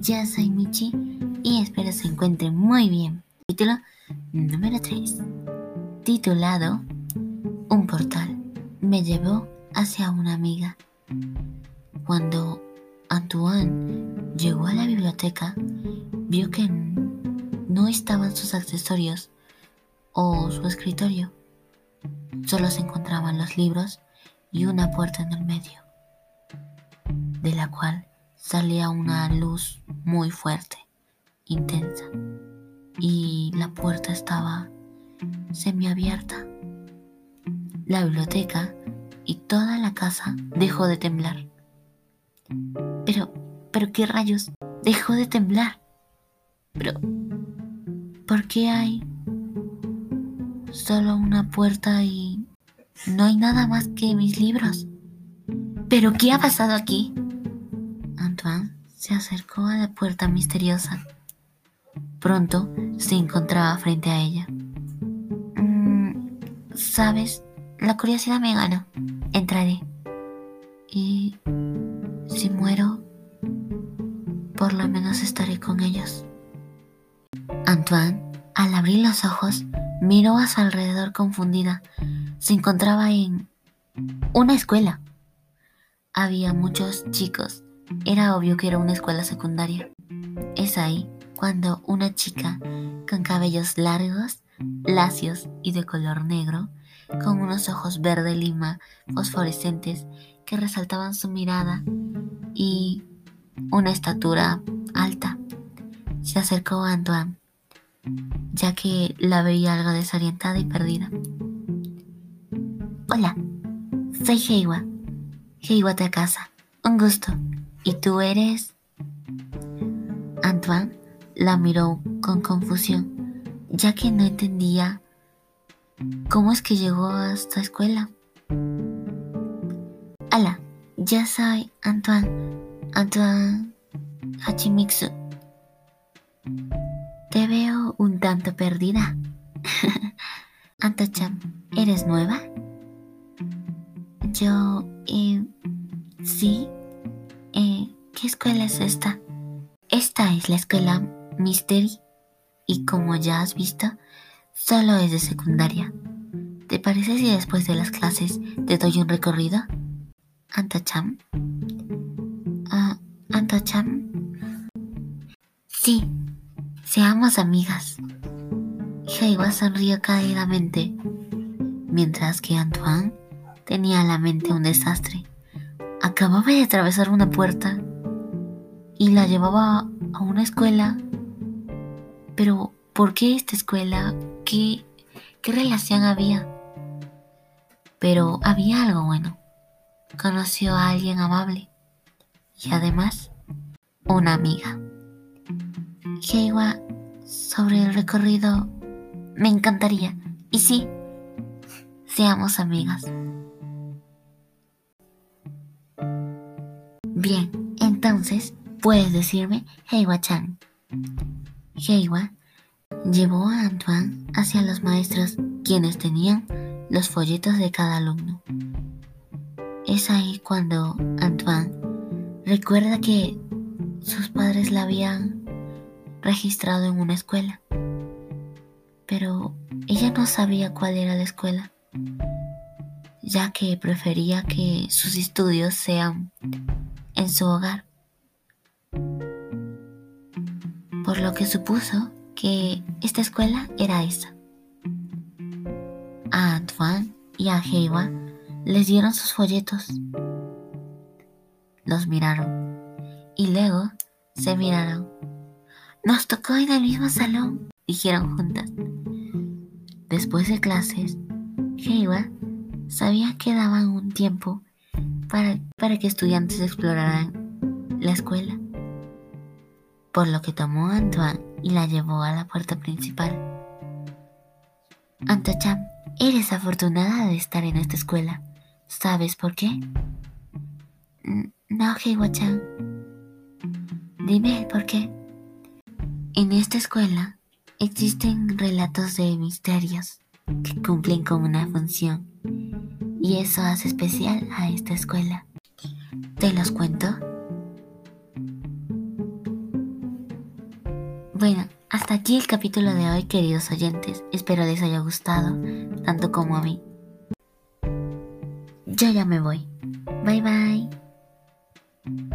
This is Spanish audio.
yo soy Michi y espero se encuentren muy bien. Título número 3. Titulado Un portal me llevó hacia una amiga. Cuando Antoine llegó a la biblioteca, vio que no estaban sus accesorios o su escritorio. Solo se encontraban los libros y una puerta en el medio, de la cual salía una luz muy fuerte, intensa, y la puerta estaba semiabierta. La biblioteca y toda la casa dejó de temblar. Pero, pero qué rayos, dejó de temblar. Pero, ¿por qué hay solo una puerta y no hay nada más que mis libros? ¿Pero qué ha pasado aquí? Antoine se acercó a la puerta misteriosa. Pronto se encontraba frente a ella. Mm, Sabes, la curiosidad me gana. Entraré. Y si muero, por lo menos estaré con ellos. Antoine, al abrir los ojos, miró a su alrededor confundida. Se encontraba en una escuela. Había muchos chicos. Era obvio que era una escuela secundaria. Es ahí cuando una chica con cabellos largos, lacios y de color negro, con unos ojos verde lima fosforescentes que resaltaban su mirada y una estatura alta, se acercó a Antoine, ya que la veía algo desorientada y perdida. Hola, soy Heiwa. Heiwa te casa. Un gusto. ¿Y tú eres? Antoine la miró con confusión, ya que no entendía cómo es que llegó a esta escuela. Hola, ya soy Antoine, Antoine Hachimitsu. Te veo un tanto perdida. Anto-chan, ¿eres nueva? Yo, eh, sí. ¿Qué escuela es esta? Esta es la escuela Mystery y como ya has visto, solo es de secundaria. ¿Te parece si después de las clases te doy un recorrido? Anta-chan. Ah, Anta-chan. Sí, seamos amigas. Heiwa sonrió caídamente, mientras que Antoine tenía la mente un desastre. Acababa de atravesar una puerta y la llevaba a una escuela. Pero, ¿por qué esta escuela? ¿Qué, qué relación había? Pero había algo bueno. Conoció a alguien amable y además una amiga. Heiwa, sobre el recorrido, me encantaría. Y sí, seamos amigas. Bien, entonces puedes decirme Heiwa-chan. Heiwa llevó a Antoine hacia los maestros quienes tenían los folletos de cada alumno. Es ahí cuando Antoine recuerda que sus padres la habían registrado en una escuela, pero ella no sabía cuál era la escuela, ya que prefería que sus estudios sean en su hogar, por lo que supuso que esta escuela era esa. A Antoine y a Heiwa les dieron sus folletos. Los miraron y luego se miraron. Nos tocó en el mismo salón, dijeron juntas. Después de clases, Heiwa sabía que daban un tiempo para, para que estudiantes exploraran la escuela, por lo que tomó a Antoine y la llevó a la puerta principal. Anto-chan, eres afortunada de estar en esta escuela. ¿Sabes por qué? No, Heiwa-chan. Dime por qué. En esta escuela existen relatos de misterios que cumplen con una función y eso hace especial a esta escuela. ¿Te los cuento? Bueno, hasta aquí el capítulo de hoy, queridos oyentes. Espero les haya gustado, tanto como a mí. Yo ya me voy. Bye bye.